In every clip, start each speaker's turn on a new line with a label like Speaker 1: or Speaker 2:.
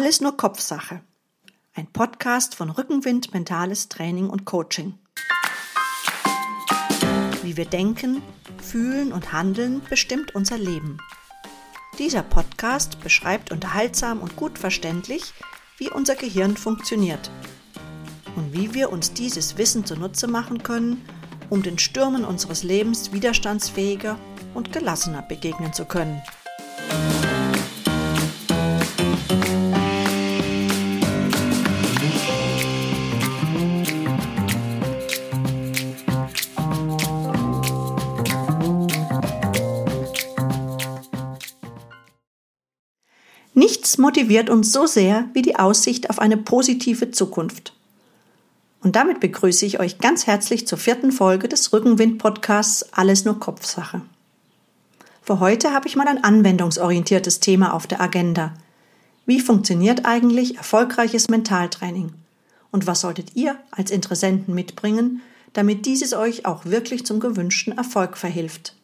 Speaker 1: Alles nur Kopfsache. Ein Podcast von Rückenwind Mentales Training und Coaching. Wie wir denken, fühlen und handeln, bestimmt unser Leben. Dieser Podcast beschreibt unterhaltsam und gut verständlich, wie unser Gehirn funktioniert und wie wir uns dieses Wissen zunutze machen können, um den Stürmen unseres Lebens widerstandsfähiger und gelassener begegnen zu können. Nichts motiviert uns so sehr wie die Aussicht auf eine positive Zukunft. Und damit begrüße ich euch ganz herzlich zur vierten Folge des Rückenwind-Podcasts Alles nur Kopfsache. Für heute habe ich mal ein anwendungsorientiertes Thema auf der Agenda. Wie funktioniert eigentlich erfolgreiches Mentaltraining? Und was solltet ihr als Interessenten mitbringen, damit dieses euch auch wirklich zum gewünschten Erfolg verhilft?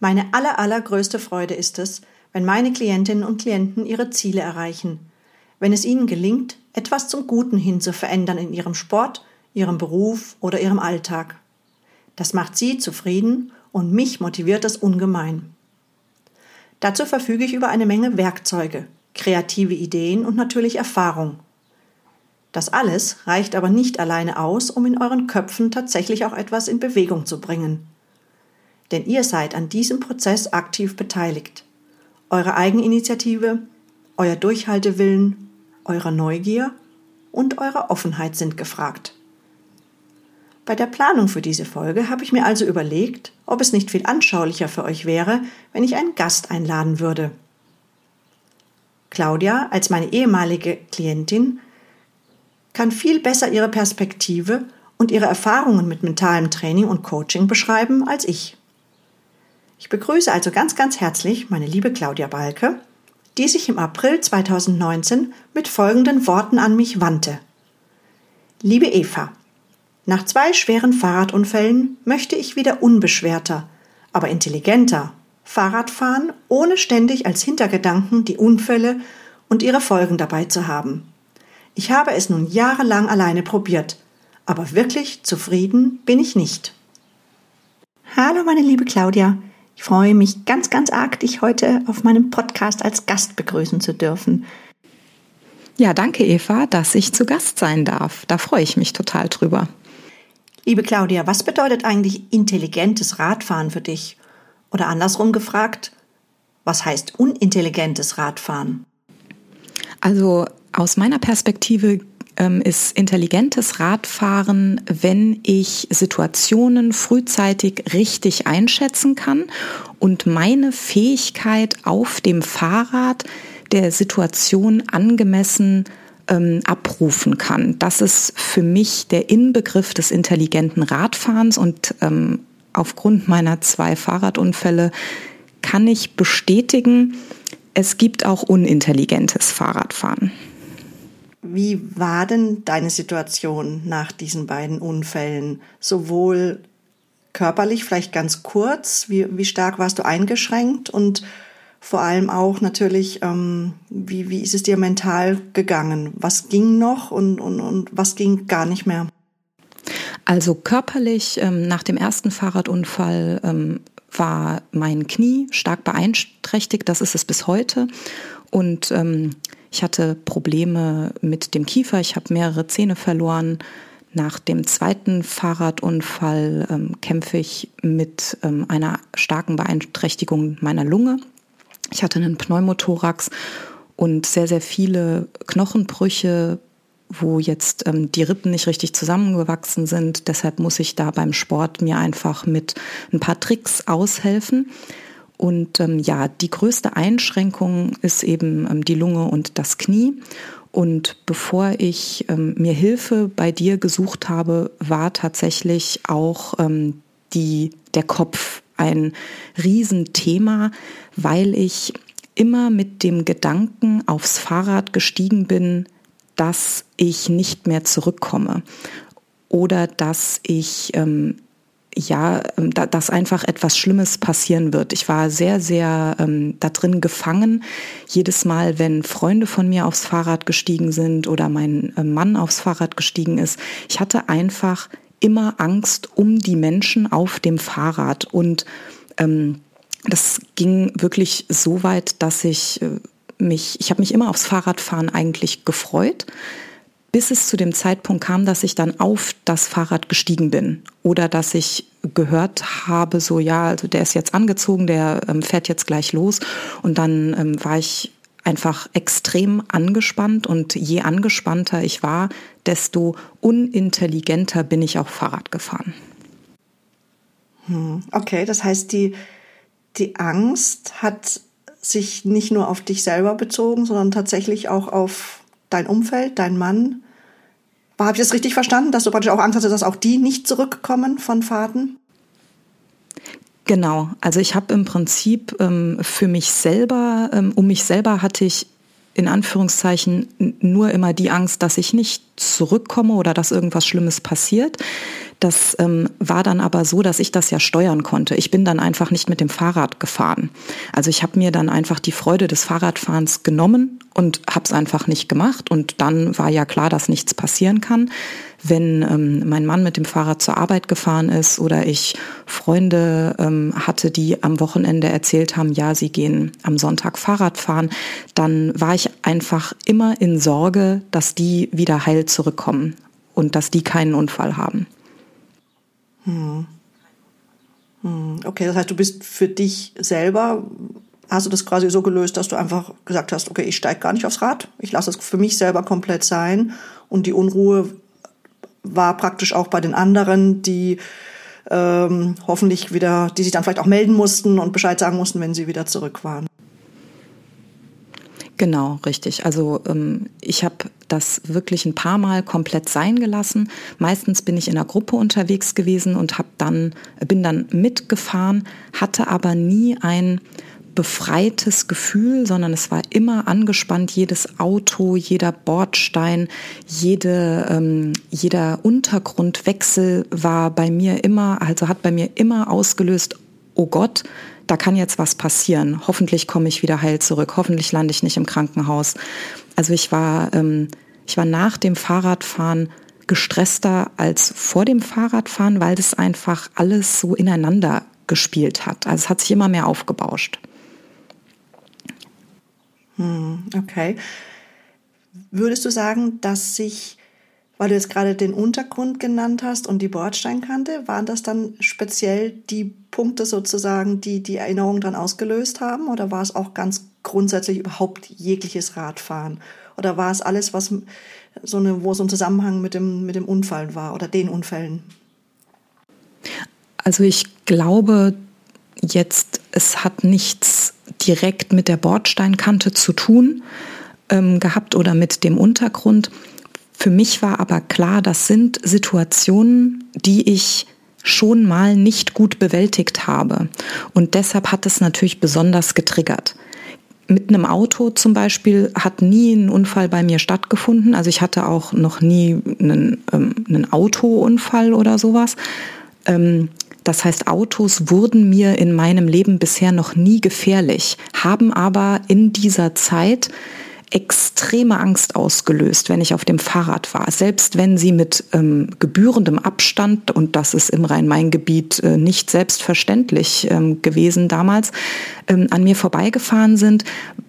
Speaker 1: Meine aller, allergrößte Freude ist es, wenn meine Klientinnen und Klienten ihre Ziele erreichen, wenn es ihnen gelingt, etwas zum Guten hin zu verändern in ihrem Sport, ihrem Beruf oder ihrem Alltag. Das macht sie zufrieden und mich motiviert das ungemein. Dazu verfüge ich über eine Menge Werkzeuge, kreative Ideen und natürlich Erfahrung. Das alles reicht aber nicht alleine aus, um in euren Köpfen tatsächlich auch etwas in Bewegung zu bringen. Denn ihr seid an diesem Prozess aktiv beteiligt eure Eigeninitiative, euer Durchhaltewillen, eure Neugier und eure Offenheit sind gefragt. Bei der Planung für diese Folge habe ich mir also überlegt, ob es nicht viel anschaulicher für euch wäre, wenn ich einen Gast einladen würde. Claudia, als meine ehemalige Klientin, kann viel besser ihre Perspektive und ihre Erfahrungen mit mentalem Training und Coaching beschreiben als ich. Ich begrüße also ganz, ganz herzlich meine liebe Claudia Balke, die sich im April 2019 mit folgenden Worten an mich wandte. Liebe Eva, nach zwei schweren Fahrradunfällen möchte ich wieder unbeschwerter, aber intelligenter Fahrrad fahren, ohne ständig als Hintergedanken die Unfälle und ihre Folgen dabei zu haben. Ich habe es nun jahrelang alleine probiert, aber wirklich zufrieden bin ich nicht. Hallo meine liebe Claudia, ich freue mich ganz, ganz arg, dich heute auf meinem Podcast als Gast begrüßen zu dürfen.
Speaker 2: Ja, danke Eva, dass ich zu Gast sein darf. Da freue ich mich total drüber.
Speaker 1: Liebe Claudia, was bedeutet eigentlich intelligentes Radfahren für dich? Oder andersrum gefragt, was heißt unintelligentes Radfahren?
Speaker 2: Also aus meiner Perspektive ähm, ist intelligentes Radfahren, wenn ich Situationen frühzeitig richtig einschätzen kann und meine Fähigkeit auf dem Fahrrad der Situation angemessen ähm, abrufen kann. Das ist für mich der Inbegriff des intelligenten Radfahrens und ähm, aufgrund meiner zwei Fahrradunfälle kann ich bestätigen, es gibt auch unintelligentes Fahrradfahren.
Speaker 1: Wie war denn deine Situation nach diesen beiden Unfällen? Sowohl körperlich, vielleicht ganz kurz, wie, wie stark warst du eingeschränkt und vor allem auch natürlich, ähm, wie, wie ist es dir mental gegangen? Was ging noch und, und, und was ging gar nicht mehr?
Speaker 2: Also körperlich ähm, nach dem ersten Fahrradunfall ähm, war mein Knie stark beeinträchtigt, das ist es bis heute. Und ähm, ich hatte Probleme mit dem Kiefer, ich habe mehrere Zähne verloren. Nach dem zweiten Fahrradunfall ähm, kämpfe ich mit ähm, einer starken Beeinträchtigung meiner Lunge. Ich hatte einen Pneumothorax und sehr, sehr viele Knochenbrüche, wo jetzt ähm, die Rippen nicht richtig zusammengewachsen sind. Deshalb muss ich da beim Sport mir einfach mit ein paar Tricks aushelfen. Und ähm, ja, die größte Einschränkung ist eben ähm, die Lunge und das Knie. Und bevor ich ähm, mir Hilfe bei dir gesucht habe, war tatsächlich auch ähm, die, der Kopf ein Riesenthema, weil ich immer mit dem Gedanken aufs Fahrrad gestiegen bin, dass ich nicht mehr zurückkomme oder dass ich ähm, ja, ähm, da, dass einfach etwas Schlimmes passieren wird. Ich war sehr, sehr ähm, da drin gefangen. Jedes Mal, wenn Freunde von mir aufs Fahrrad gestiegen sind oder mein äh, Mann aufs Fahrrad gestiegen ist, ich hatte einfach immer Angst um die Menschen auf dem Fahrrad. Und ähm, das ging wirklich so weit, dass ich äh, mich, ich habe mich immer aufs Fahrradfahren eigentlich gefreut bis es zu dem Zeitpunkt kam, dass ich dann auf das Fahrrad gestiegen bin oder dass ich gehört habe, so ja, also der ist jetzt angezogen, der ähm, fährt jetzt gleich los und dann ähm, war ich einfach extrem angespannt und je angespannter ich war, desto unintelligenter bin ich auch Fahrrad gefahren.
Speaker 1: Hm, okay, das heißt, die, die Angst hat sich nicht nur auf dich selber bezogen, sondern tatsächlich auch auf dein Umfeld, dein Mann. Habe ich das richtig verstanden, dass du praktisch auch Angst hattest, dass auch die nicht zurückkommen von Fahrten?
Speaker 2: Genau, also ich habe im Prinzip ähm, für mich selber, ähm, um mich selber hatte ich in Anführungszeichen nur immer die Angst, dass ich nicht zurückkomme oder dass irgendwas Schlimmes passiert. Das ähm, war dann aber so, dass ich das ja steuern konnte. Ich bin dann einfach nicht mit dem Fahrrad gefahren. Also ich habe mir dann einfach die Freude des Fahrradfahrens genommen und habe es einfach nicht gemacht. Und dann war ja klar, dass nichts passieren kann. Wenn ähm, mein Mann mit dem Fahrrad zur Arbeit gefahren ist oder ich Freunde ähm, hatte, die am Wochenende erzählt haben, ja, sie gehen am Sonntag Fahrrad fahren, dann war ich einfach immer in Sorge, dass die wieder heil zurückkommen und dass die keinen Unfall haben.
Speaker 1: Hm. hm. Okay, das heißt, du bist für dich selber hast du das quasi so gelöst, dass du einfach gesagt hast, okay, ich steige gar nicht aufs Rad, ich lasse es für mich selber komplett sein und die Unruhe war praktisch auch bei den anderen, die ähm, hoffentlich wieder, die sich dann vielleicht auch melden mussten und Bescheid sagen mussten, wenn sie wieder zurück waren.
Speaker 2: Genau, richtig. Also ähm, ich habe das wirklich ein paar Mal komplett sein gelassen. Meistens bin ich in einer Gruppe unterwegs gewesen und habe dann bin dann mitgefahren, hatte aber nie ein befreites Gefühl, sondern es war immer angespannt. Jedes Auto, jeder Bordstein, jede, ähm, jeder Untergrundwechsel war bei mir immer, also hat bei mir immer ausgelöst, oh Gott, da kann jetzt was passieren. Hoffentlich komme ich wieder heil zurück. Hoffentlich lande ich nicht im Krankenhaus. Also ich war, ähm, ich war nach dem Fahrradfahren gestresster als vor dem Fahrradfahren, weil das einfach alles so ineinander gespielt hat. Also es hat sich immer mehr aufgebauscht.
Speaker 1: Hm, okay. Würdest du sagen, dass sich, weil du jetzt gerade den Untergrund genannt hast und die Bordsteinkante, waren das dann speziell die Punkte sozusagen, die die Erinnerung dann ausgelöst haben? Oder war es auch ganz grundsätzlich überhaupt jegliches Radfahren? Oder war es alles, was so eine, wo so ein Zusammenhang mit dem, mit dem Unfall war oder den Unfällen?
Speaker 2: Also ich glaube jetzt, es hat nichts direkt mit der Bordsteinkante zu tun ähm, gehabt oder mit dem Untergrund. Für mich war aber klar, das sind Situationen, die ich schon mal nicht gut bewältigt habe. Und deshalb hat es natürlich besonders getriggert. Mit einem Auto zum Beispiel hat nie ein Unfall bei mir stattgefunden. Also ich hatte auch noch nie einen, ähm, einen Autounfall oder sowas. Ähm, das heißt, Autos wurden mir in meinem Leben bisher noch nie gefährlich, haben aber in dieser Zeit extreme Angst ausgelöst, wenn ich auf dem Fahrrad war. Selbst wenn sie mit ähm, gebührendem Abstand, und das ist im Rhein-Main-Gebiet äh, nicht selbstverständlich ähm, gewesen damals, ähm, an mir vorbeigefahren sind,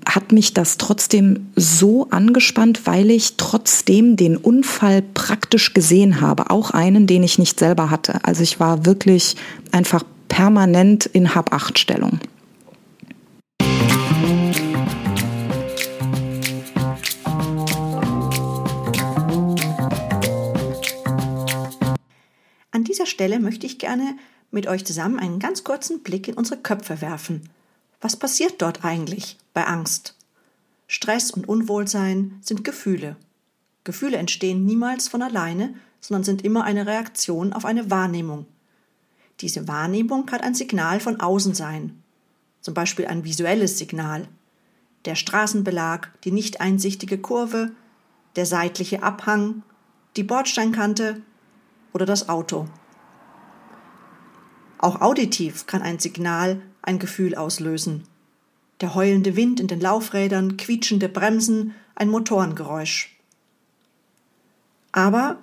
Speaker 2: hat mich das trotzdem so angespannt, weil ich trotzdem den Unfall praktisch gesehen habe. Auch einen, den ich nicht selber hatte. Also ich war wirklich einfach permanent in Hab-Acht-Stellung.
Speaker 1: An dieser Stelle möchte ich gerne mit euch zusammen einen ganz kurzen Blick in unsere Köpfe werfen. Was passiert dort eigentlich bei Angst? Stress und Unwohlsein sind Gefühle. Gefühle entstehen niemals von alleine, sondern sind immer eine Reaktion auf eine Wahrnehmung. Diese Wahrnehmung hat ein Signal von außen sein, zum Beispiel ein visuelles Signal. Der Straßenbelag, die nicht einsichtige Kurve, der seitliche Abhang, die Bordsteinkante oder das Auto. Auch auditiv kann ein Signal ein Gefühl auslösen. Der heulende Wind in den Laufrädern, quietschende Bremsen, ein Motorengeräusch. Aber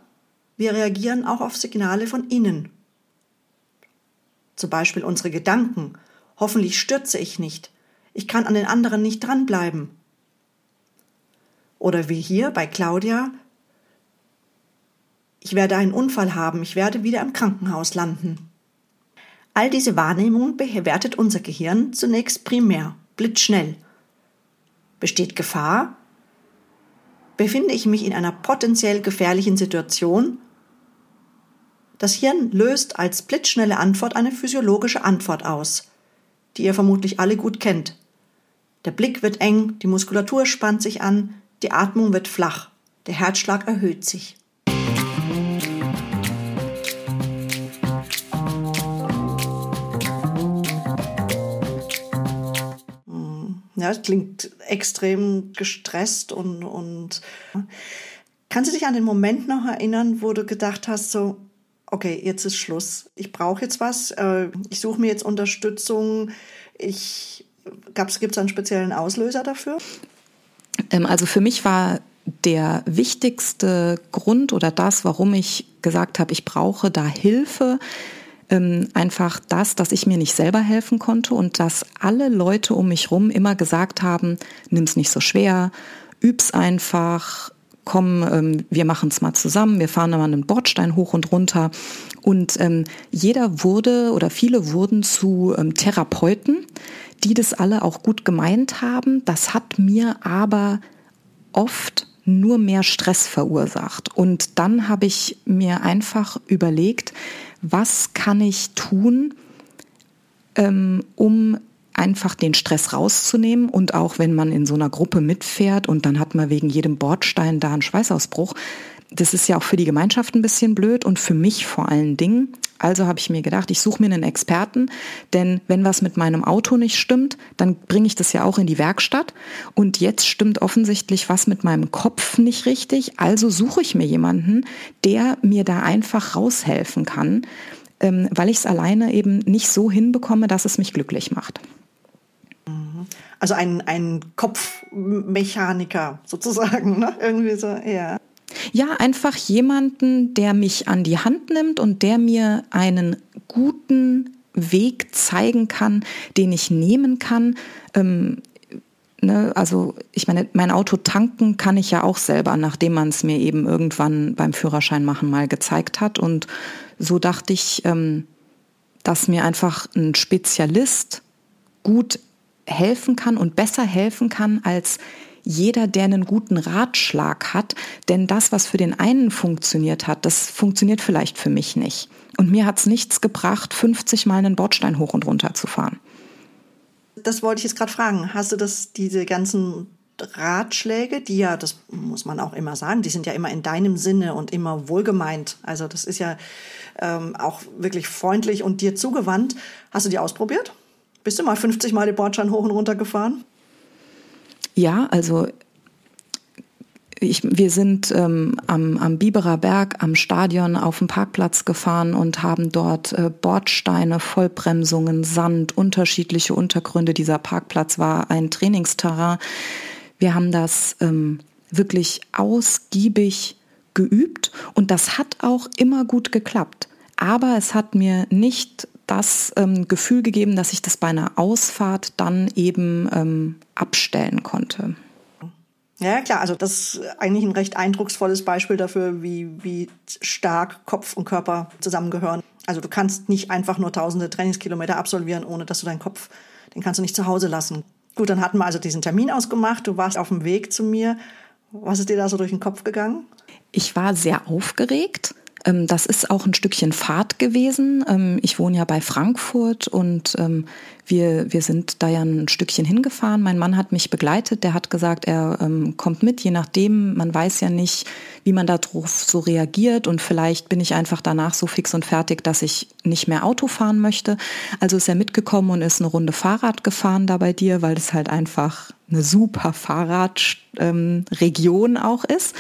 Speaker 1: wir reagieren auch auf Signale von innen. Zum Beispiel unsere Gedanken. Hoffentlich stürze ich nicht. Ich kann an den anderen nicht dranbleiben. Oder wie hier bei Claudia. Ich werde einen Unfall haben, ich werde wieder im Krankenhaus landen. All diese Wahrnehmungen bewertet unser Gehirn zunächst primär, blitzschnell. Besteht Gefahr? Befinde ich mich in einer potenziell gefährlichen Situation? Das Hirn löst als blitzschnelle Antwort eine physiologische Antwort aus, die ihr vermutlich alle gut kennt. Der Blick wird eng, die Muskulatur spannt sich an, die Atmung wird flach, der Herzschlag erhöht sich. Ja, das klingt extrem gestresst und, und kannst du dich an den Moment noch erinnern, wo du gedacht hast, so, okay, jetzt ist Schluss. Ich brauche jetzt was. Äh, ich suche mir jetzt Unterstützung. Ich gibt es einen speziellen Auslöser dafür?
Speaker 2: Ähm, also für mich war der wichtigste Grund oder das, warum ich gesagt habe, ich brauche da Hilfe, ähm, einfach das, dass ich mir nicht selber helfen konnte und dass alle Leute um mich rum immer gesagt haben, nimm's nicht so schwer, üb's einfach, komm, ähm, wir machen es mal zusammen, wir fahren mal einen Bordstein hoch und runter. Und ähm, jeder wurde oder viele wurden zu ähm, Therapeuten, die das alle auch gut gemeint haben. Das hat mir aber oft nur mehr Stress verursacht. Und dann habe ich mir einfach überlegt, was kann ich tun, ähm, um einfach den Stress rauszunehmen und auch wenn man in so einer Gruppe mitfährt und dann hat man wegen jedem Bordstein da einen Schweißausbruch, das ist ja auch für die Gemeinschaft ein bisschen blöd und für mich vor allen Dingen. Also habe ich mir gedacht, ich suche mir einen Experten, denn wenn was mit meinem Auto nicht stimmt, dann bringe ich das ja auch in die Werkstatt. Und jetzt stimmt offensichtlich was mit meinem Kopf nicht richtig. Also suche ich mir jemanden, der mir da einfach raushelfen kann, ähm, weil ich es alleine eben nicht so hinbekomme, dass es mich glücklich macht.
Speaker 1: Also ein, ein Kopfmechaniker sozusagen, ne? Irgendwie so, ja.
Speaker 2: Ja, einfach jemanden, der mich an die Hand nimmt und der mir einen guten Weg zeigen kann, den ich nehmen kann. Ähm, ne, also ich meine, mein Auto tanken kann ich ja auch selber, nachdem man es mir eben irgendwann beim Führerschein machen mal gezeigt hat. Und so dachte ich, ähm, dass mir einfach ein Spezialist gut helfen kann und besser helfen kann als jeder, der einen guten Ratschlag hat. Denn das, was für den einen funktioniert hat, das funktioniert vielleicht für mich nicht. Und mir hat es nichts gebracht, 50 Mal einen Bordstein hoch und runter zu fahren.
Speaker 1: Das wollte ich jetzt gerade fragen. Hast du das, diese ganzen Ratschläge, die ja, das muss man auch immer sagen, die sind ja immer in deinem Sinne und immer wohlgemeint. Also das ist ja ähm, auch wirklich freundlich und dir zugewandt. Hast du die ausprobiert? Bist du mal 50 Mal den Bordstein hoch und runter gefahren?
Speaker 2: Ja, also ich, wir sind ähm, am, am Biberer Berg am Stadion auf dem Parkplatz gefahren und haben dort äh, Bordsteine, Vollbremsungen, Sand, unterschiedliche Untergründe. Dieser Parkplatz war ein Trainingsterrain. Wir haben das ähm, wirklich ausgiebig geübt und das hat auch immer gut geklappt. Aber es hat mir nicht das ähm, Gefühl gegeben, dass ich das bei einer Ausfahrt dann eben ähm, abstellen konnte.
Speaker 1: Ja, klar, also das ist eigentlich ein recht eindrucksvolles Beispiel dafür, wie, wie stark Kopf und Körper zusammengehören. Also du kannst nicht einfach nur tausende Trainingskilometer absolvieren, ohne dass du deinen Kopf, den kannst du nicht zu Hause lassen. Gut, dann hatten wir also diesen Termin ausgemacht, du warst auf dem Weg zu mir. Was ist dir da so durch den Kopf gegangen?
Speaker 2: Ich war sehr aufgeregt das ist auch ein Stückchen Fahrt gewesen. Ähm, ich wohne ja bei Frankfurt und ähm, wir, wir sind da ja ein Stückchen hingefahren. Mein Mann hat mich begleitet. Der hat gesagt, er kommt mit, je nachdem. Man weiß ja nicht, wie man darauf so reagiert. Und vielleicht bin ich einfach danach so fix und fertig, dass ich nicht mehr Auto fahren möchte. Also ist er mitgekommen und ist eine Runde Fahrrad gefahren da bei dir, weil es halt einfach eine super Fahrradregion auch ist.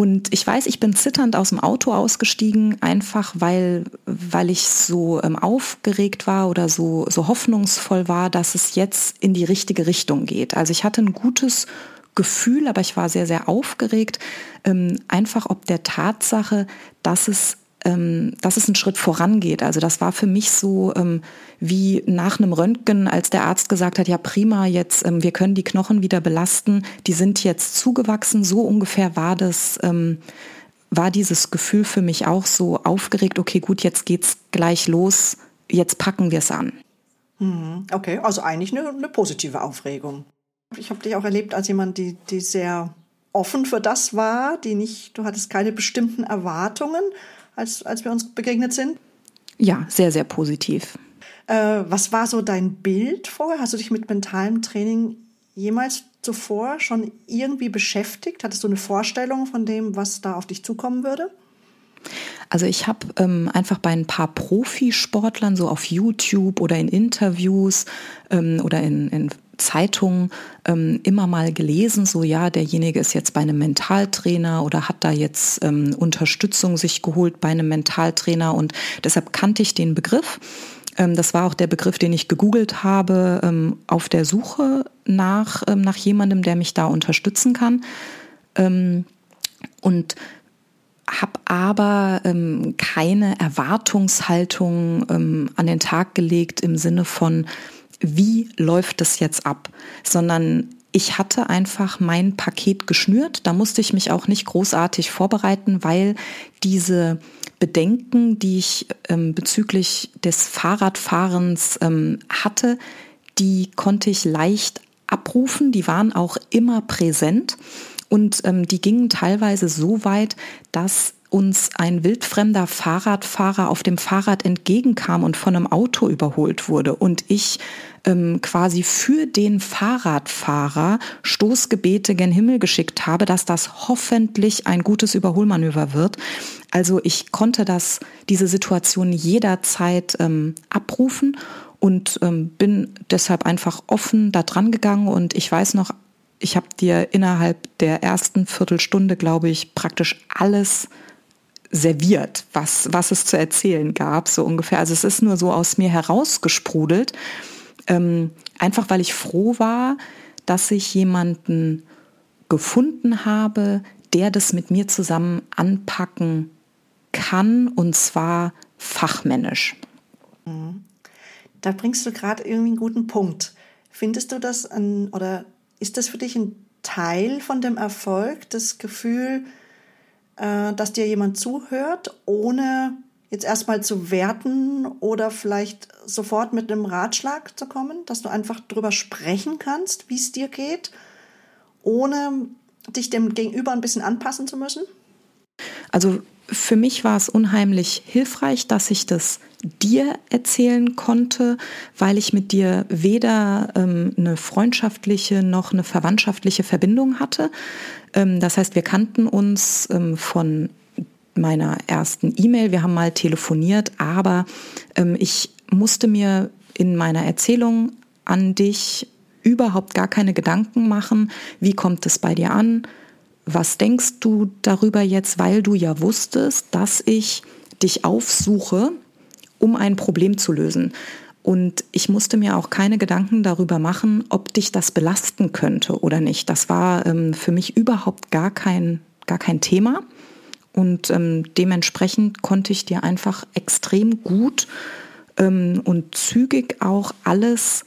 Speaker 2: Und ich weiß, ich bin zitternd aus dem Auto ausgestiegen, einfach weil, weil ich so ähm, aufgeregt war oder so, so hoffnungsvoll war, dass es jetzt in die richtige Richtung geht. Also ich hatte ein gutes Gefühl, aber ich war sehr, sehr aufgeregt, ähm, einfach ob der Tatsache, dass es ähm, dass es einen Schritt vorangeht. Also das war für mich so ähm, wie nach einem Röntgen, als der Arzt gesagt hat, ja prima, jetzt ähm, wir können die Knochen wieder belasten, die sind jetzt zugewachsen. So ungefähr war das, ähm, war dieses Gefühl für mich auch so aufgeregt. Okay, gut, jetzt geht's gleich los, jetzt packen wir es an.
Speaker 1: Mhm. Okay, also eigentlich eine, eine positive Aufregung. Ich habe dich auch erlebt als jemand, die, die sehr offen für das war, die nicht, du hattest keine bestimmten Erwartungen, als, als wir uns begegnet sind?
Speaker 2: Ja, sehr, sehr positiv.
Speaker 1: Äh, was war so dein Bild vorher? Hast du dich mit mentalem Training jemals zuvor schon irgendwie beschäftigt? Hattest du eine Vorstellung von dem, was da auf dich zukommen würde?
Speaker 2: Also ich habe ähm, einfach bei ein paar Profisportlern so auf YouTube oder in Interviews ähm, oder in, in Zeitungen ähm, immer mal gelesen, so ja, derjenige ist jetzt bei einem Mentaltrainer oder hat da jetzt ähm, Unterstützung sich geholt bei einem Mentaltrainer und deshalb kannte ich den Begriff. Ähm, das war auch der Begriff, den ich gegoogelt habe ähm, auf der Suche nach, ähm, nach jemandem, der mich da unterstützen kann. Ähm, und habe aber keine Erwartungshaltung an den Tag gelegt im Sinne von, wie läuft das jetzt ab, sondern ich hatte einfach mein Paket geschnürt. Da musste ich mich auch nicht großartig vorbereiten, weil diese Bedenken, die ich ähm, bezüglich des Fahrradfahrens ähm, hatte, die konnte ich leicht abrufen. Die waren auch immer präsent und ähm, die gingen teilweise so weit, dass uns ein wildfremder Fahrradfahrer auf dem Fahrrad entgegenkam und von einem Auto überholt wurde und ich ähm, quasi für den Fahrradfahrer Stoßgebete gen Himmel geschickt habe, dass das hoffentlich ein gutes Überholmanöver wird. Also ich konnte das, diese Situation jederzeit ähm, abrufen und ähm, bin deshalb einfach offen da dran gegangen und ich weiß noch, ich habe dir innerhalb der ersten Viertelstunde, glaube ich, praktisch alles serviert, was, was es zu erzählen gab, so ungefähr. Also es ist nur so aus mir herausgesprudelt, ähm, einfach weil ich froh war, dass ich jemanden gefunden habe, der das mit mir zusammen anpacken kann und zwar fachmännisch.
Speaker 1: Mhm. Da bringst du gerade irgendwie einen guten Punkt. Findest du das ein, oder ist das für dich ein Teil von dem Erfolg, das Gefühl, äh, dass dir jemand zuhört, ohne jetzt erstmal zu werten oder vielleicht sofort mit einem Ratschlag zu kommen, dass du einfach drüber sprechen kannst, wie es dir geht, ohne dich dem Gegenüber ein bisschen anpassen zu müssen?
Speaker 2: Also für mich war es unheimlich hilfreich, dass ich das dir erzählen konnte, weil ich mit dir weder ähm, eine freundschaftliche noch eine verwandtschaftliche Verbindung hatte. Ähm, das heißt, wir kannten uns ähm, von meiner ersten E-Mail, wir haben mal telefoniert, aber ähm, ich musste mir in meiner Erzählung an dich überhaupt gar keine Gedanken machen, wie kommt es bei dir an, was denkst du darüber jetzt, weil du ja wusstest, dass ich dich aufsuche, um ein Problem zu lösen. Und ich musste mir auch keine Gedanken darüber machen, ob dich das belasten könnte oder nicht. Das war ähm, für mich überhaupt gar kein, gar kein Thema. Und ähm, dementsprechend konnte ich dir einfach extrem gut ähm, und zügig auch alles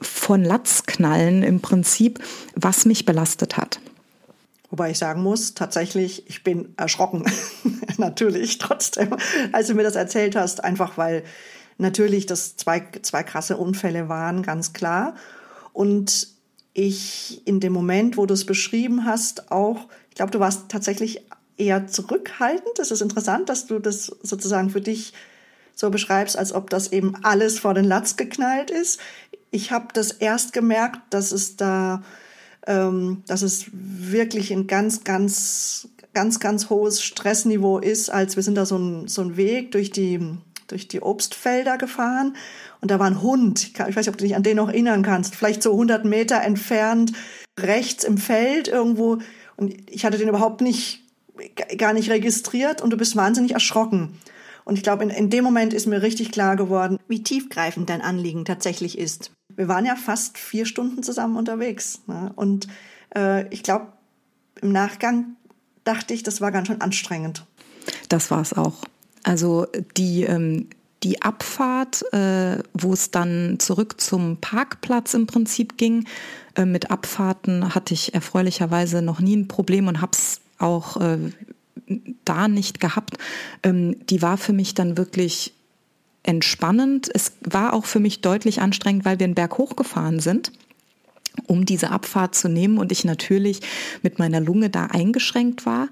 Speaker 2: von Latz knallen im Prinzip, was mich belastet hat.
Speaker 1: Wobei ich sagen muss, tatsächlich, ich bin erschrocken. natürlich trotzdem, als du mir das erzählt hast, einfach weil natürlich das zwei, zwei krasse Unfälle waren, ganz klar. Und ich in dem Moment, wo du es beschrieben hast, auch, ich glaube, du warst tatsächlich eher zurückhaltend. Das ist interessant, dass du das sozusagen für dich so beschreibst, als ob das eben alles vor den Latz geknallt ist. Ich habe das erst gemerkt, dass es da, ähm, dass es wirklich ein ganz, ganz, ganz, ganz hohes Stressniveau ist, als wir sind da so ein, so ein Weg durch die, durch die Obstfelder gefahren und da war ein Hund. Ich, weiß nicht, ob du dich an den noch erinnern kannst. Vielleicht so 100 Meter entfernt, rechts im Feld irgendwo. Und ich hatte den überhaupt nicht gar nicht registriert und du bist wahnsinnig erschrocken. Und ich glaube, in, in dem Moment ist mir richtig klar geworden, wie tiefgreifend dein Anliegen tatsächlich ist. Wir waren ja fast vier Stunden zusammen unterwegs. Ne? Und äh, ich glaube, im Nachgang dachte ich, das war ganz schön anstrengend.
Speaker 2: Das war es auch. Also die, ähm, die Abfahrt, äh, wo es dann zurück zum Parkplatz im Prinzip ging, äh, mit Abfahrten hatte ich erfreulicherweise noch nie ein Problem und habe es auch äh, da nicht gehabt. Ähm, die war für mich dann wirklich entspannend. Es war auch für mich deutlich anstrengend, weil wir einen Berg hochgefahren sind um diese Abfahrt zu nehmen und ich natürlich mit meiner Lunge da eingeschränkt war.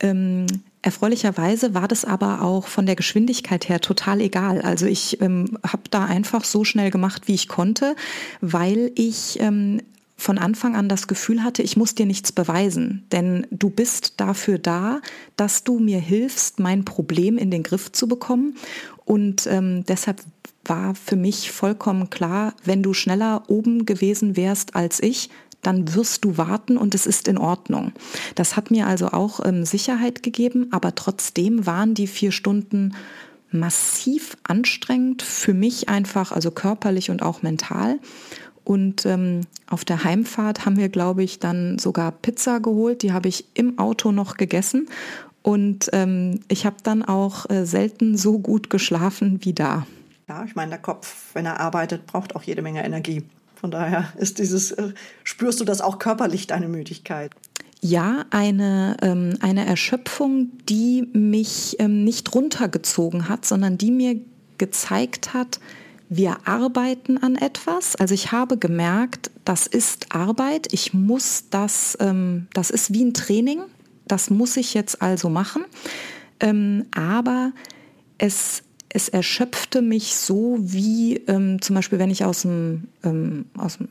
Speaker 2: Ähm, erfreulicherweise war das aber auch von der Geschwindigkeit her total egal. Also ich ähm, habe da einfach so schnell gemacht, wie ich konnte, weil ich ähm, von Anfang an das Gefühl hatte, ich muss dir nichts beweisen, denn du bist dafür da, dass du mir hilfst, mein Problem in den Griff zu bekommen. Und ähm, deshalb war für mich vollkommen klar, wenn du schneller oben gewesen wärst als ich, dann wirst du warten und es ist in Ordnung. Das hat mir also auch ähm, Sicherheit gegeben, aber trotzdem waren die vier Stunden massiv anstrengend für mich einfach, also körperlich und auch mental. Und ähm, auf der Heimfahrt haben wir, glaube ich, dann sogar Pizza geholt. Die habe ich im Auto noch gegessen. Und ähm, ich habe dann auch äh, selten so gut geschlafen wie da.
Speaker 1: Ja, ich meine, der Kopf, wenn er arbeitet, braucht auch jede Menge Energie. Von daher ist dieses, äh, spürst du das auch körperlich, deine Müdigkeit?
Speaker 2: Ja, eine, ähm, eine Erschöpfung, die mich ähm, nicht runtergezogen hat, sondern die mir gezeigt hat, wir arbeiten an etwas. Also ich habe gemerkt, das ist Arbeit. Ich muss das, ähm, das ist wie ein Training. Das muss ich jetzt also machen. Ähm, aber es, es erschöpfte mich so, wie ähm, zum Beispiel, wenn ich aus dem, ähm, aus dem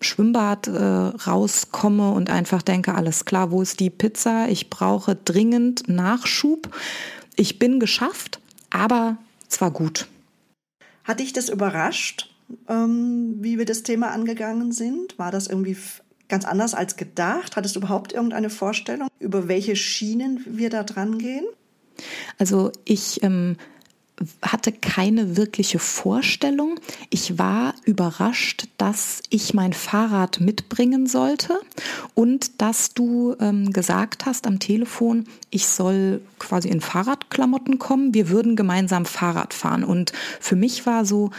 Speaker 2: Schwimmbad äh, rauskomme und einfach denke, alles klar, wo ist die Pizza? Ich brauche dringend Nachschub. Ich bin geschafft, aber zwar gut.
Speaker 1: Hat dich das überrascht, ähm, wie wir das Thema angegangen sind? War das irgendwie ganz anders als gedacht? Hattest du überhaupt irgendeine Vorstellung, über welche Schienen wir da dran gehen?
Speaker 2: Also ich ähm, hatte keine wirkliche Vorstellung. Ich war überrascht, dass ich mein Fahrrad mitbringen sollte und dass du ähm, gesagt hast am Telefon, ich soll quasi in Fahrradklamotten kommen. Wir würden gemeinsam Fahrrad fahren. Und für mich war so,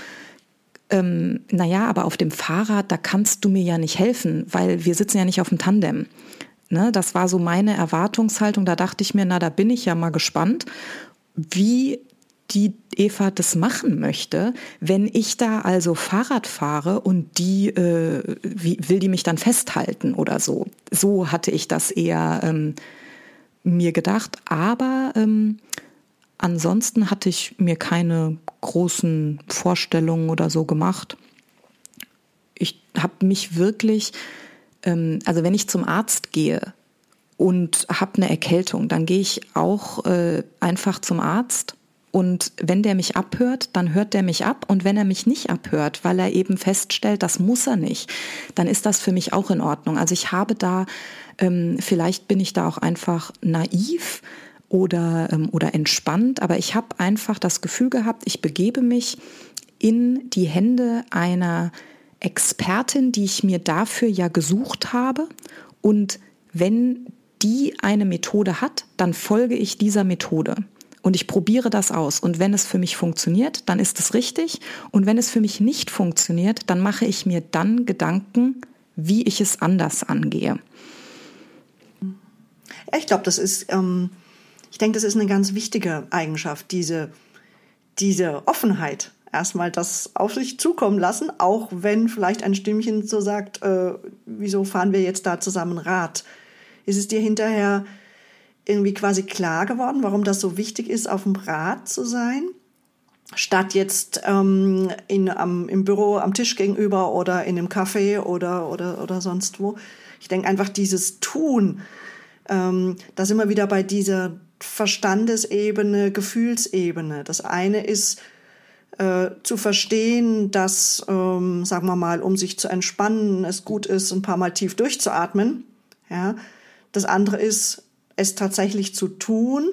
Speaker 2: ähm, naja, aber auf dem Fahrrad, da kannst du mir ja nicht helfen, weil wir sitzen ja nicht auf dem Tandem. Ne, das war so meine Erwartungshaltung. Da dachte ich mir, na, da bin ich ja mal gespannt, wie die Eva das machen möchte. Wenn ich da also Fahrrad fahre und die äh, wie, will die mich dann festhalten oder so. So hatte ich das eher ähm, mir gedacht. Aber ähm, ansonsten hatte ich mir keine großen Vorstellungen oder so gemacht. Ich habe mich wirklich, ähm, also wenn ich zum Arzt gehe und habe eine Erkältung, dann gehe ich auch äh, einfach zum Arzt und wenn der mich abhört, dann hört der mich ab. Und wenn er mich nicht abhört, weil er eben feststellt, das muss er nicht, dann ist das für mich auch in Ordnung. Also ich habe da, ähm, vielleicht bin ich da auch einfach naiv oder, ähm, oder entspannt, aber ich habe einfach das Gefühl gehabt, ich begebe mich in die Hände einer Expertin, die ich mir dafür ja gesucht habe. Und wenn die eine Methode hat, dann folge ich dieser Methode und ich probiere das aus. Und wenn es für mich funktioniert, dann ist es richtig. Und wenn es für mich nicht funktioniert, dann mache ich mir dann Gedanken, wie ich es anders angehe.
Speaker 1: Ich glaube, das ist, ähm, ich denke, das ist eine ganz wichtige Eigenschaft, diese, diese Offenheit. Erstmal das auf sich zukommen lassen, auch wenn vielleicht ein Stimmchen so sagt, äh, wieso fahren wir jetzt da zusammen Rad? Ist es dir hinterher irgendwie quasi klar geworden, warum das so wichtig ist, auf dem Rad zu sein, statt jetzt ähm, in, am, im Büro am Tisch gegenüber oder in einem Café oder, oder, oder sonst wo. Ich denke einfach dieses Tun, ähm, da sind wir wieder bei dieser Verstandesebene, Gefühlsebene. Das eine ist äh, zu verstehen, dass, ähm, sagen wir mal, um sich zu entspannen, es gut ist, ein paar Mal tief durchzuatmen. Ja. Das andere ist, es tatsächlich zu tun,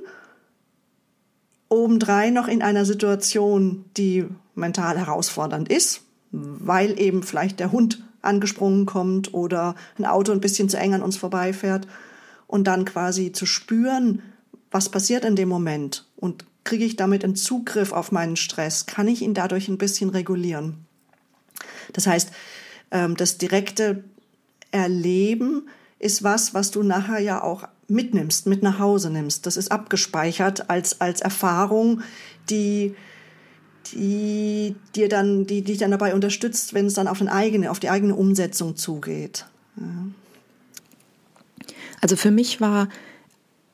Speaker 1: obendrein noch in einer Situation, die mental herausfordernd ist, weil eben vielleicht der Hund angesprungen kommt oder ein Auto ein bisschen zu eng an uns vorbeifährt und dann quasi zu spüren, was passiert in dem Moment und kriege ich damit einen Zugriff auf meinen Stress, kann ich ihn dadurch ein bisschen regulieren. Das heißt, ähm, das direkte Erleben ist was, was du nachher ja auch mitnimmst, mit nach Hause nimmst. Das ist abgespeichert als, als Erfahrung, die, die dir dann, die dich dann dabei unterstützt, wenn es dann auf, eine eigene, auf die eigene Umsetzung zugeht. Ja.
Speaker 2: Also für mich war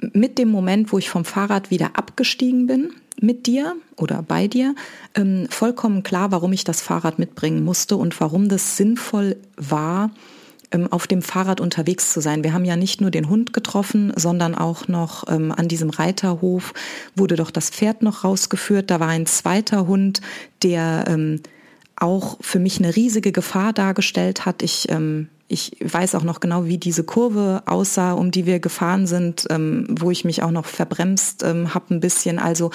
Speaker 2: mit dem Moment, wo ich vom Fahrrad wieder abgestiegen bin, mit dir oder bei dir, ähm, vollkommen klar, warum ich das Fahrrad mitbringen musste und warum das sinnvoll war, auf dem Fahrrad unterwegs zu sein. Wir haben ja nicht nur den Hund getroffen, sondern auch noch ähm, an diesem Reiterhof wurde doch das Pferd noch rausgeführt. Da war ein zweiter Hund, der ähm, auch für mich eine riesige Gefahr dargestellt hat. Ich ähm, ich weiß auch noch genau, wie diese Kurve aussah, um die wir gefahren sind, ähm, wo ich mich auch noch verbremst ähm, habe ein bisschen. Also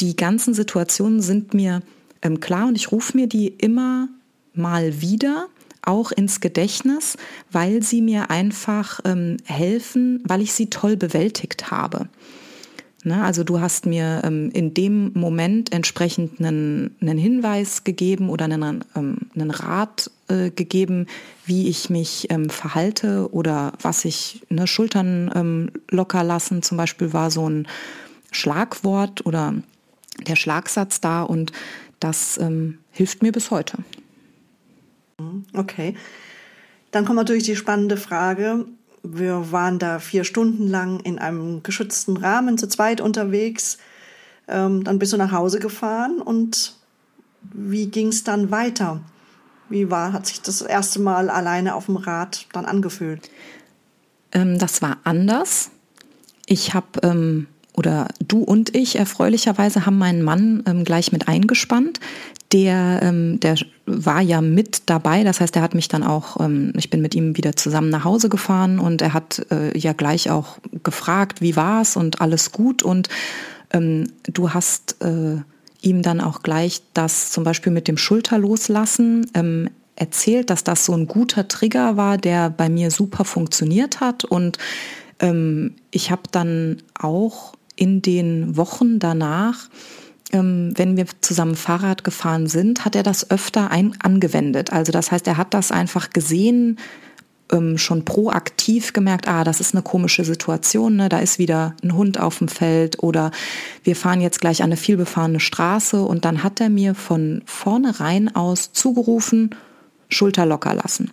Speaker 2: die ganzen Situationen sind mir ähm, klar und ich rufe mir die immer mal wieder auch ins Gedächtnis, weil sie mir einfach ähm, helfen, weil ich sie toll bewältigt habe. Ne, also du hast mir ähm, in dem Moment entsprechend einen, einen Hinweis gegeben oder einen, ähm, einen Rat äh, gegeben, wie ich mich ähm, verhalte oder was ich, ne, Schultern ähm, locker lassen zum Beispiel war so ein Schlagwort oder der Schlagsatz da und das ähm, hilft mir bis heute.
Speaker 1: Okay. Dann kommt natürlich die spannende Frage. Wir waren da vier Stunden lang in einem geschützten Rahmen zu zweit unterwegs. Ähm, dann bist du nach Hause gefahren und wie ging es dann weiter? Wie war, hat sich das erste Mal alleine auf dem Rad dann angefühlt?
Speaker 2: Ähm, das war anders. Ich habe ähm, oder du und ich erfreulicherweise haben meinen Mann ähm, gleich mit eingespannt. Der, ähm, der war ja mit dabei, das heißt, er hat mich dann auch, ähm, ich bin mit ihm wieder zusammen nach Hause gefahren und er hat äh, ja gleich auch gefragt, wie war's und alles gut. Und ähm, du hast äh, ihm dann auch gleich das zum Beispiel mit dem Schulterloslassen ähm, erzählt, dass das so ein guter Trigger war, der bei mir super funktioniert hat. Und ähm, ich habe dann auch in den Wochen danach, wenn wir zusammen Fahrrad gefahren sind, hat er das öfter ein, angewendet. Also das heißt, er hat das einfach gesehen, ähm, schon proaktiv gemerkt, ah, das ist eine komische Situation, ne? da ist wieder ein Hund auf dem Feld oder wir fahren jetzt gleich an eine vielbefahrene Straße und dann hat er mir von vornherein aus zugerufen, Schulter locker lassen.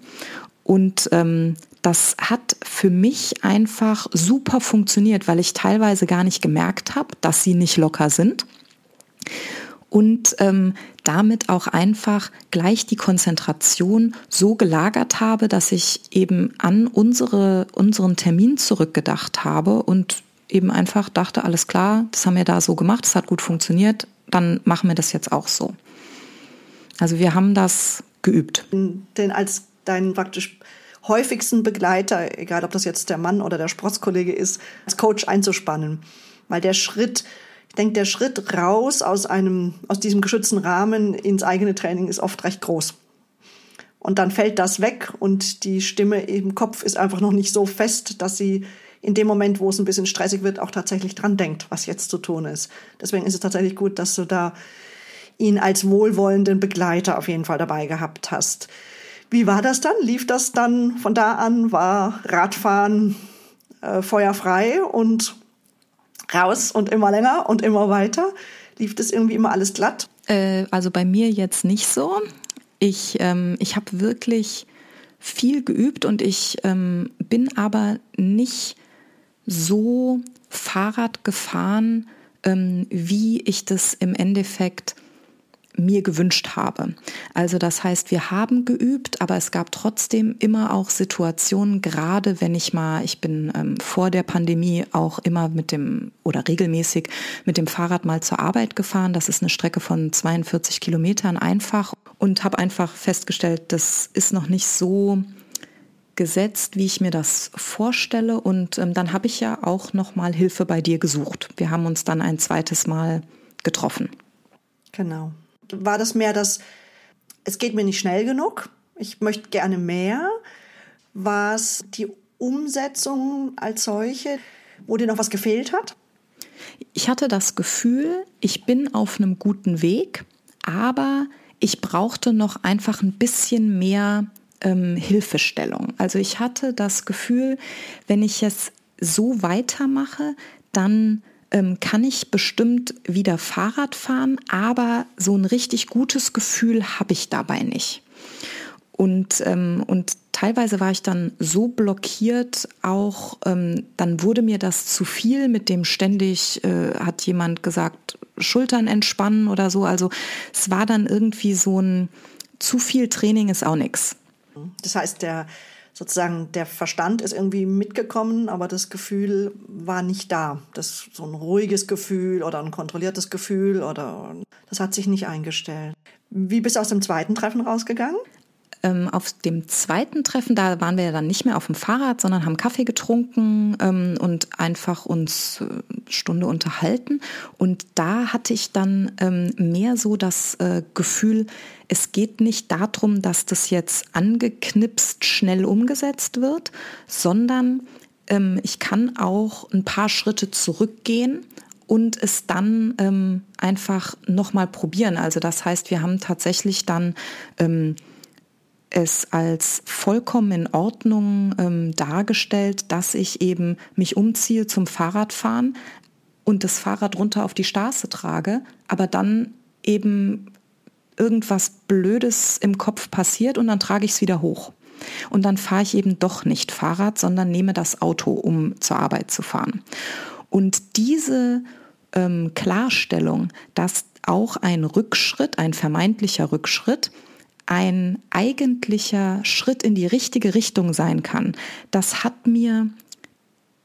Speaker 2: Und ähm, das hat für mich einfach super funktioniert, weil ich teilweise gar nicht gemerkt habe, dass sie nicht locker sind. Und ähm, damit auch einfach gleich die Konzentration so gelagert habe, dass ich eben an unsere, unseren Termin zurückgedacht habe und eben einfach dachte, alles klar, das haben wir da so gemacht, es hat gut funktioniert, dann machen wir das jetzt auch so. Also wir haben das geübt.
Speaker 1: Denn als dein praktisch häufigsten Begleiter, egal ob das jetzt der Mann oder der Sportskollege ist, als Coach einzuspannen. Weil der Schritt, ich denke, der Schritt raus aus einem, aus diesem geschützten Rahmen ins eigene Training ist oft recht groß. Und dann fällt das weg und die Stimme im Kopf ist einfach noch nicht so fest, dass sie in dem Moment, wo es ein bisschen stressig wird, auch tatsächlich dran denkt, was jetzt zu tun ist. Deswegen ist es tatsächlich gut, dass du da ihn als wohlwollenden Begleiter auf jeden Fall dabei gehabt hast. Wie war das dann? Lief das dann von da an? War Radfahren äh, feuerfrei und raus und immer länger und immer weiter? Lief das irgendwie immer alles glatt?
Speaker 2: Äh, also bei mir jetzt nicht so. Ich, ähm, ich habe wirklich viel geübt und ich ähm, bin aber nicht so Fahrrad gefahren, ähm, wie ich das im Endeffekt mir gewünscht habe. Also das heißt, wir haben geübt, aber es gab trotzdem immer auch Situationen, gerade wenn ich mal, ich bin ähm, vor der Pandemie auch immer mit dem oder regelmäßig mit dem Fahrrad mal zur Arbeit gefahren. Das ist eine Strecke von 42 Kilometern einfach und habe einfach festgestellt, das ist noch nicht so gesetzt, wie ich mir das vorstelle. Und ähm, dann habe ich ja auch noch mal Hilfe bei dir gesucht. Wir haben uns dann ein zweites Mal getroffen.
Speaker 1: Genau. War das mehr das, es geht mir nicht schnell genug, ich möchte gerne mehr? War es die Umsetzung als solche, wo dir noch was gefehlt hat?
Speaker 2: Ich hatte das Gefühl, ich bin auf einem guten Weg, aber ich brauchte noch einfach ein bisschen mehr ähm, Hilfestellung. Also ich hatte das Gefühl, wenn ich es so weitermache, dann ähm, kann ich bestimmt wieder Fahrrad fahren, aber so ein richtig gutes Gefühl habe ich dabei nicht. Und, ähm, und teilweise war ich dann so blockiert, auch ähm, dann wurde mir das zu viel, mit dem ständig äh, hat jemand gesagt, Schultern entspannen oder so. Also es war dann irgendwie so ein zu viel Training ist auch nichts.
Speaker 1: Das heißt, der sozusagen der Verstand ist irgendwie mitgekommen, aber das Gefühl war nicht da. Das so ein ruhiges Gefühl oder ein kontrolliertes Gefühl oder das hat sich nicht eingestellt. Wie bist du aus dem zweiten Treffen rausgegangen?
Speaker 2: Ähm, auf dem zweiten Treffen, da waren wir ja dann nicht mehr auf dem Fahrrad, sondern haben Kaffee getrunken ähm, und einfach uns äh, Stunde unterhalten. Und da hatte ich dann ähm, mehr so das äh, Gefühl, es geht nicht darum, dass das jetzt angeknipst schnell umgesetzt wird, sondern ähm, ich kann auch ein paar Schritte zurückgehen und es dann ähm, einfach nochmal probieren. Also das heißt, wir haben tatsächlich dann ähm, es als vollkommen in Ordnung ähm, dargestellt, dass ich eben mich umziehe zum Fahrradfahren und das Fahrrad runter auf die Straße trage, aber dann eben irgendwas Blödes im Kopf passiert und dann trage ich es wieder hoch. Und dann fahre ich eben doch nicht Fahrrad, sondern nehme das Auto, um zur Arbeit zu fahren. Und diese ähm, Klarstellung, dass auch ein Rückschritt, ein vermeintlicher Rückschritt, ein eigentlicher Schritt in die richtige Richtung sein kann, das hat mir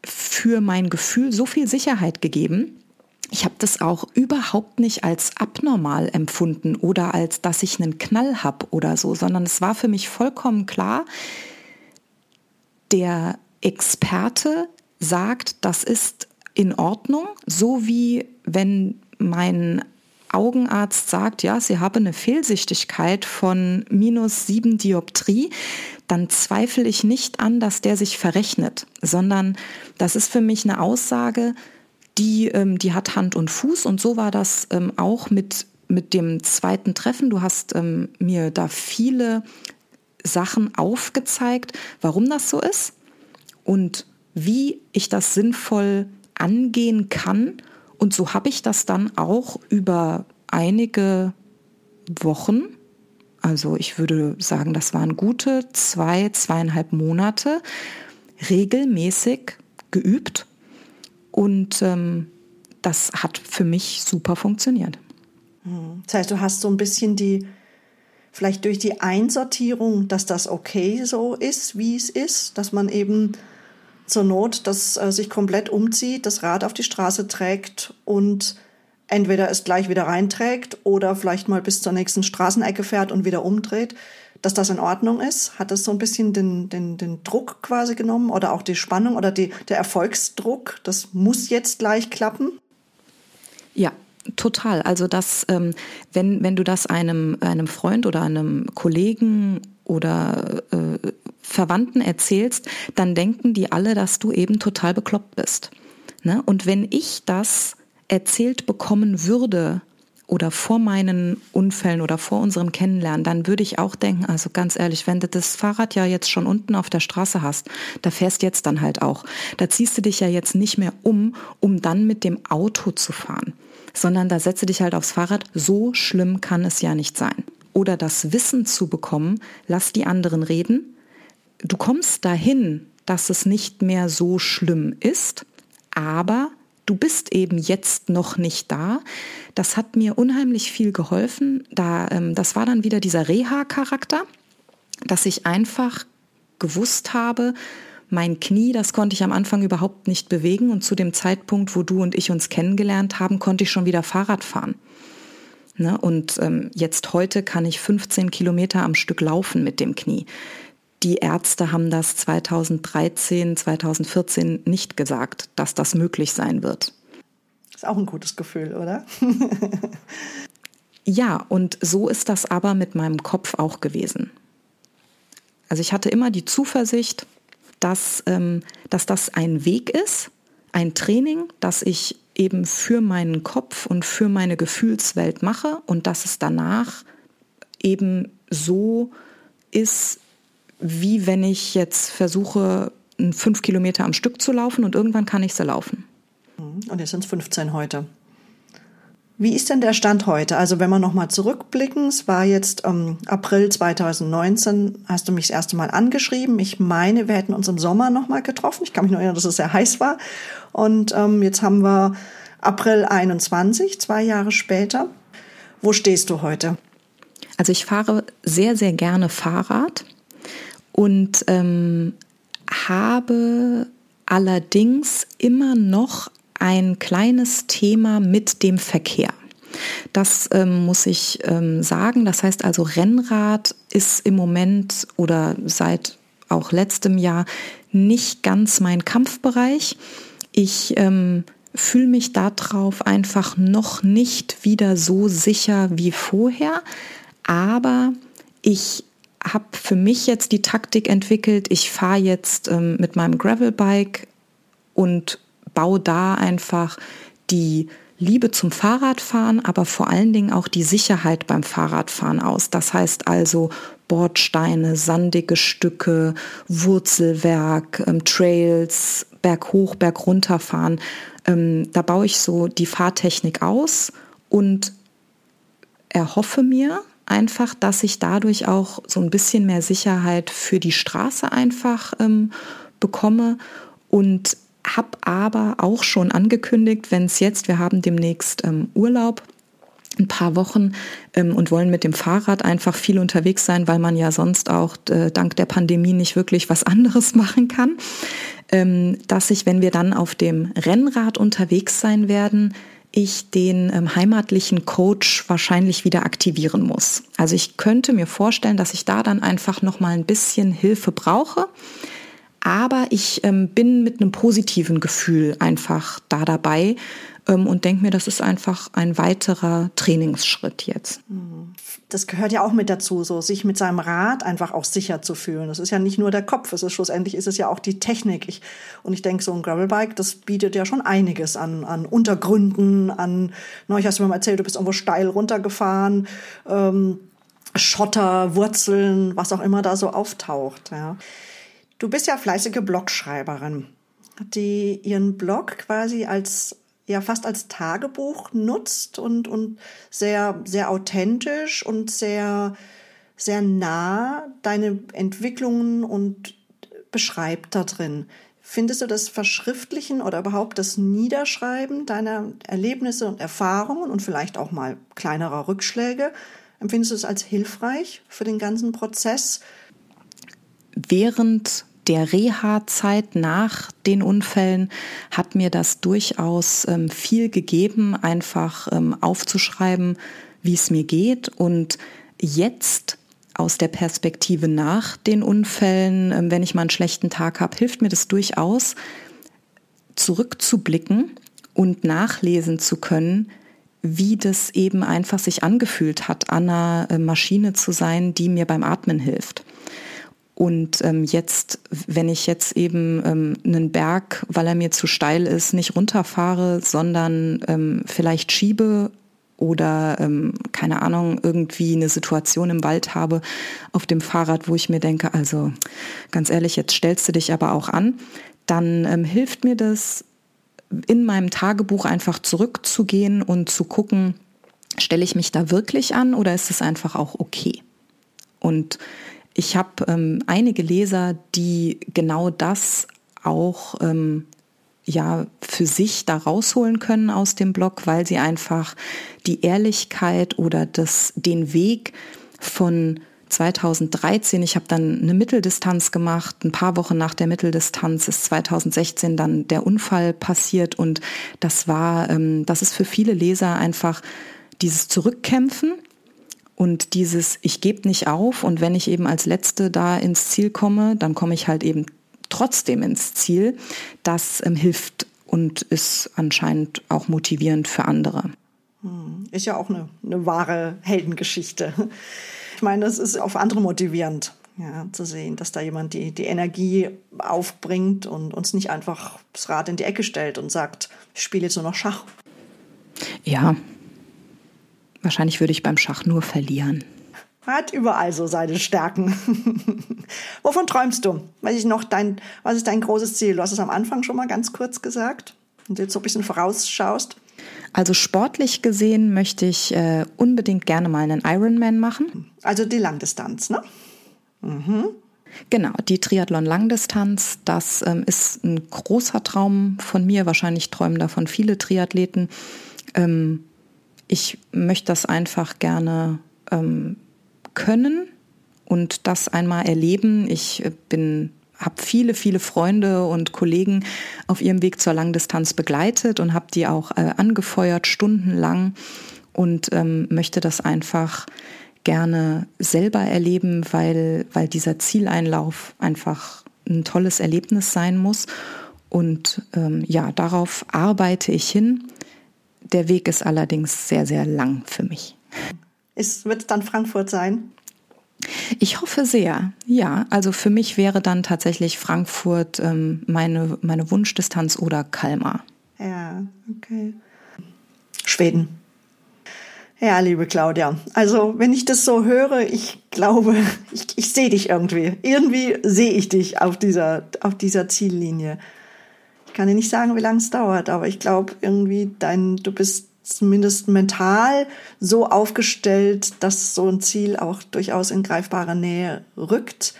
Speaker 2: für mein Gefühl so viel Sicherheit gegeben. Ich habe das auch überhaupt nicht als abnormal empfunden oder als dass ich einen Knall habe oder so, sondern es war für mich vollkommen klar, der Experte sagt, das ist in Ordnung, so wie wenn mein Augenarzt sagt, ja, Sie haben eine Fehlsichtigkeit von minus sieben Dioptrie, dann zweifle ich nicht an, dass der sich verrechnet, sondern das ist für mich eine Aussage, die, ähm, die hat Hand und Fuß und so war das ähm, auch mit, mit dem zweiten Treffen. Du hast ähm, mir da viele Sachen aufgezeigt, warum das so ist und wie ich das sinnvoll angehen kann und so habe ich das dann auch über einige Wochen, also ich würde sagen, das waren gute zwei, zweieinhalb Monate, regelmäßig geübt. Und ähm, das hat für mich super funktioniert.
Speaker 1: Hm. Das heißt, du hast so ein bisschen die, vielleicht durch die Einsortierung, dass das okay so ist, wie es ist, dass man eben zur Not das äh, sich komplett umzieht, das Rad auf die Straße trägt und entweder es gleich wieder reinträgt oder vielleicht mal bis zur nächsten Straßenecke fährt und wieder umdreht, dass das in Ordnung ist? Hat das so ein bisschen den, den, den Druck quasi genommen oder auch die Spannung oder die, der Erfolgsdruck? Das muss jetzt gleich klappen?
Speaker 2: Ja, Total. Also das, ähm, wenn, wenn du das einem, einem Freund oder einem Kollegen oder äh, Verwandten erzählst, dann denken die alle, dass du eben total bekloppt bist. Ne? Und wenn ich das erzählt bekommen würde oder vor meinen Unfällen oder vor unserem Kennenlernen, dann würde ich auch denken, also ganz ehrlich, wenn du das Fahrrad ja jetzt schon unten auf der Straße hast, da fährst jetzt dann halt auch. Da ziehst du dich ja jetzt nicht mehr um, um dann mit dem Auto zu fahren, sondern da setze dich halt aufs Fahrrad. So schlimm kann es ja nicht sein. Oder das Wissen zu bekommen, lass die anderen reden, du kommst dahin, dass es nicht mehr so schlimm ist, aber du bist eben jetzt noch nicht da. Das hat mir unheimlich viel geholfen. Da, ähm, das war dann wieder dieser Reha-Charakter, dass ich einfach gewusst habe, mein Knie, das konnte ich am Anfang überhaupt nicht bewegen und zu dem Zeitpunkt, wo du und ich uns kennengelernt haben, konnte ich schon wieder Fahrrad fahren. Ne? Und ähm, jetzt heute kann ich 15 Kilometer am Stück laufen mit dem Knie die Ärzte haben das 2013, 2014 nicht gesagt, dass das möglich sein wird.
Speaker 1: Ist auch ein gutes Gefühl, oder?
Speaker 2: ja, und so ist das aber mit meinem Kopf auch gewesen. Also ich hatte immer die Zuversicht, dass, ähm, dass das ein Weg ist, ein Training, das ich eben für meinen Kopf und für meine Gefühlswelt mache und dass es danach eben so ist, wie wenn ich jetzt versuche, fünf Kilometer am Stück zu laufen und irgendwann kann ich sie laufen.
Speaker 1: Und jetzt sind es 15 heute. Wie ist denn der Stand heute? Also wenn wir nochmal zurückblicken, es war jetzt ähm, April 2019, hast du mich das erste Mal angeschrieben. Ich meine, wir hätten uns im Sommer nochmal getroffen. Ich kann mich nur erinnern, dass es sehr heiß war. Und ähm, jetzt haben wir April 21, zwei Jahre später. Wo stehst du heute?
Speaker 2: Also ich fahre sehr, sehr gerne Fahrrad und ähm, habe allerdings immer noch ein kleines Thema mit dem Verkehr. Das ähm, muss ich ähm, sagen. Das heißt also, Rennrad ist im Moment oder seit auch letztem Jahr nicht ganz mein Kampfbereich. Ich ähm, fühle mich darauf einfach noch nicht wieder so sicher wie vorher. Aber ich habe für mich jetzt die Taktik entwickelt. Ich fahre jetzt ähm, mit meinem Gravelbike und baue da einfach die Liebe zum Fahrradfahren, aber vor allen Dingen auch die Sicherheit beim Fahrradfahren aus. Das heißt also Bordsteine, sandige Stücke, Wurzelwerk, ähm, Trails, Berg hoch, Berg runter fahren. Ähm, da baue ich so die Fahrtechnik aus und erhoffe mir einfach, dass ich dadurch auch so ein bisschen mehr Sicherheit für die Straße einfach ähm, bekomme und habe aber auch schon angekündigt, wenn es jetzt, wir haben demnächst ähm, Urlaub, ein paar Wochen ähm, und wollen mit dem Fahrrad einfach viel unterwegs sein, weil man ja sonst auch äh, dank der Pandemie nicht wirklich was anderes machen kann, ähm, dass ich, wenn wir dann auf dem Rennrad unterwegs sein werden, ich den ähm, heimatlichen Coach wahrscheinlich wieder aktivieren muss. Also ich könnte mir vorstellen, dass ich da dann einfach noch mal ein bisschen Hilfe brauche aber ich ähm, bin mit einem positiven Gefühl einfach da dabei ähm, und denke mir, das ist einfach ein weiterer Trainingsschritt jetzt. Mhm.
Speaker 1: Das gehört ja auch mit dazu, so sich mit seinem Rad einfach auch sicher zu fühlen. Das ist ja nicht nur der Kopf, es ist schlussendlich ist es ja auch die Technik. Ich, und ich denke, so ein Gravelbike, das bietet ja schon einiges an, an Untergründen, an, neulich hast du mir mal erzählt, du bist irgendwo steil runtergefahren, ähm, Schotter, Wurzeln, was auch immer da so auftaucht. Ja. Du bist ja fleißige Blogschreiberin, die ihren Blog quasi als ja fast als Tagebuch nutzt und und sehr sehr authentisch und sehr sehr nah deine Entwicklungen und beschreibt da drin. Findest du das Verschriftlichen oder überhaupt das Niederschreiben deiner Erlebnisse und Erfahrungen und vielleicht auch mal kleinerer Rückschläge, empfindest du es als hilfreich für den ganzen Prozess?
Speaker 2: Während der Reha-Zeit nach den Unfällen hat mir das durchaus ähm, viel gegeben, einfach ähm, aufzuschreiben, wie es mir geht. Und jetzt aus der Perspektive nach den Unfällen, ähm, wenn ich mal einen schlechten Tag habe, hilft mir das durchaus, zurückzublicken und nachlesen zu können, wie das eben einfach sich angefühlt hat, an einer äh, Maschine zu sein, die mir beim Atmen hilft. Und ähm, jetzt, wenn ich jetzt eben ähm, einen Berg, weil er mir zu steil ist, nicht runterfahre, sondern ähm, vielleicht schiebe oder ähm, keine Ahnung, irgendwie eine Situation im Wald habe auf dem Fahrrad, wo ich mir denke, also ganz ehrlich, jetzt stellst du dich aber auch an, dann ähm, hilft mir das, in meinem Tagebuch einfach zurückzugehen und zu gucken, stelle ich mich da wirklich an oder ist es einfach auch okay? Und ich habe ähm, einige Leser, die genau das auch ähm, ja für sich da rausholen können aus dem Blog, weil sie einfach die Ehrlichkeit oder das, den Weg von 2013, ich habe dann eine Mitteldistanz gemacht, ein paar Wochen nach der Mitteldistanz ist 2016 dann der Unfall passiert und das war, ähm, das ist für viele Leser einfach dieses Zurückkämpfen Und dieses, ich gebe nicht auf und wenn ich eben als Letzte da ins Ziel komme, dann komme ich halt eben trotzdem ins Ziel, das ähm, hilft und ist anscheinend auch motivierend für andere.
Speaker 1: Hm, ist ja auch eine, eine wahre Heldengeschichte. Ich meine, das ist auf andere motivierend, ja, zu sehen, dass da jemand die, die Energie aufbringt und uns nicht einfach das Rad in die Ecke stellt und sagt, ich spiele jetzt nur noch Schach.
Speaker 2: Ja, wahrscheinlich würde ich beim Schach nur verlieren.
Speaker 1: Hat überall so seine Stärken. Wovon träumst du? Weiß ich noch, dein, was ist dein großes Ziel? Du hast es am Anfang schon mal ganz kurz gesagt. Und jetzt so ein bisschen vorausschaust.
Speaker 2: Also sportlich gesehen möchte ich äh, unbedingt gerne mal einen Ironman machen.
Speaker 1: Also die Langdistanz, ne?
Speaker 2: Mhm. Genau, die Triathlon-Langdistanz, das ähm, ist ein großer Traum von mir. Wahrscheinlich träumen davon viele Triathleten. Ähm, ich möchte das einfach gerne ähm, können und das einmal erleben. Ich äh, bin habe viele, viele Freunde und Kollegen auf ihrem Weg zur Langdistanz begleitet und habe die auch äh, angefeuert, stundenlang und ähm, möchte das einfach gerne selber erleben, weil, weil dieser Zieleinlauf einfach ein tolles Erlebnis sein muss. Und ähm, ja, darauf arbeite ich hin. Der Weg ist allerdings sehr, sehr lang für mich.
Speaker 1: Ist, wird es dann Frankfurt sein?
Speaker 2: Ich hoffe sehr, ja. Also für mich wäre dann tatsächlich Frankfurt ähm, meine, meine Wunschdistanz oder Kalmar.
Speaker 1: Ja, okay. Schweden. Ja, liebe Claudia, also wenn ich das so höre, ich glaube, ich, ich sehe dich irgendwie. Irgendwie sehe ich dich auf dieser, auf dieser Ziellinie. Ich kann dir nicht sagen, wie lange es dauert, aber ich glaube irgendwie, dein, du bist zumindest mental so aufgestellt, dass so ein Ziel auch durchaus in greifbare Nähe rückt.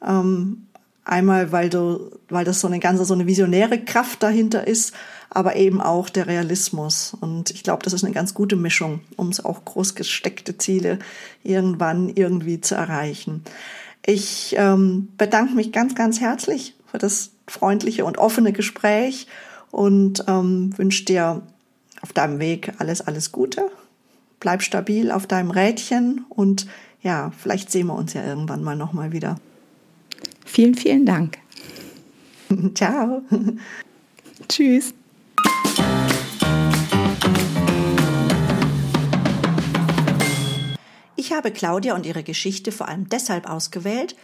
Speaker 1: Ähm, einmal, weil du, weil das so eine ganze, so eine visionäre Kraft dahinter ist, aber eben auch der Realismus. Und ich glaube, das ist eine ganz gute Mischung, um es auch groß gesteckte Ziele irgendwann irgendwie zu erreichen. Ich ähm, bedanke mich ganz, ganz herzlich für das freundliche und offene Gespräch und ähm, wünsche dir auf deinem Weg alles, alles Gute. Bleib stabil auf deinem Rädchen und ja, vielleicht sehen wir uns ja irgendwann mal nochmal wieder.
Speaker 2: Vielen, vielen Dank.
Speaker 1: Ciao.
Speaker 2: Tschüss.
Speaker 1: Ich habe Claudia und ihre Geschichte vor allem deshalb ausgewählt,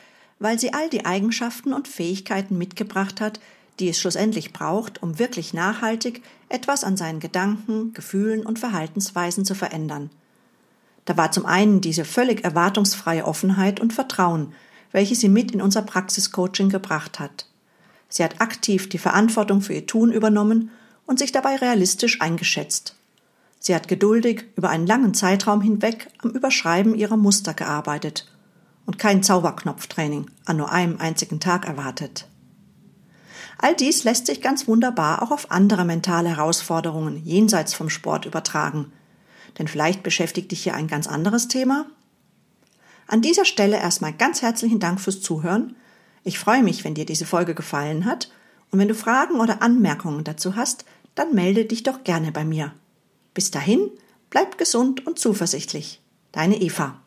Speaker 1: weil sie all die Eigenschaften und Fähigkeiten mitgebracht hat, die es schlussendlich braucht, um wirklich nachhaltig etwas an seinen Gedanken, Gefühlen und Verhaltensweisen zu verändern. Da war zum einen diese völlig erwartungsfreie Offenheit und Vertrauen, welche sie mit in unser Praxiscoaching gebracht hat. Sie hat aktiv die Verantwortung für ihr Tun übernommen und sich dabei realistisch eingeschätzt. Sie hat geduldig über einen langen Zeitraum hinweg am Überschreiben ihrer Muster gearbeitet und kein Zauberknopftraining an nur einem einzigen Tag erwartet. All dies lässt sich ganz wunderbar auch auf andere mentale Herausforderungen jenseits vom Sport übertragen. Denn vielleicht beschäftigt dich hier ein ganz anderes Thema? An dieser Stelle erstmal ganz herzlichen Dank fürs Zuhören. Ich freue mich, wenn dir diese Folge gefallen hat und wenn du Fragen oder Anmerkungen dazu hast, dann melde dich doch gerne bei mir. Bis dahin, bleib gesund und zuversichtlich. Deine Eva.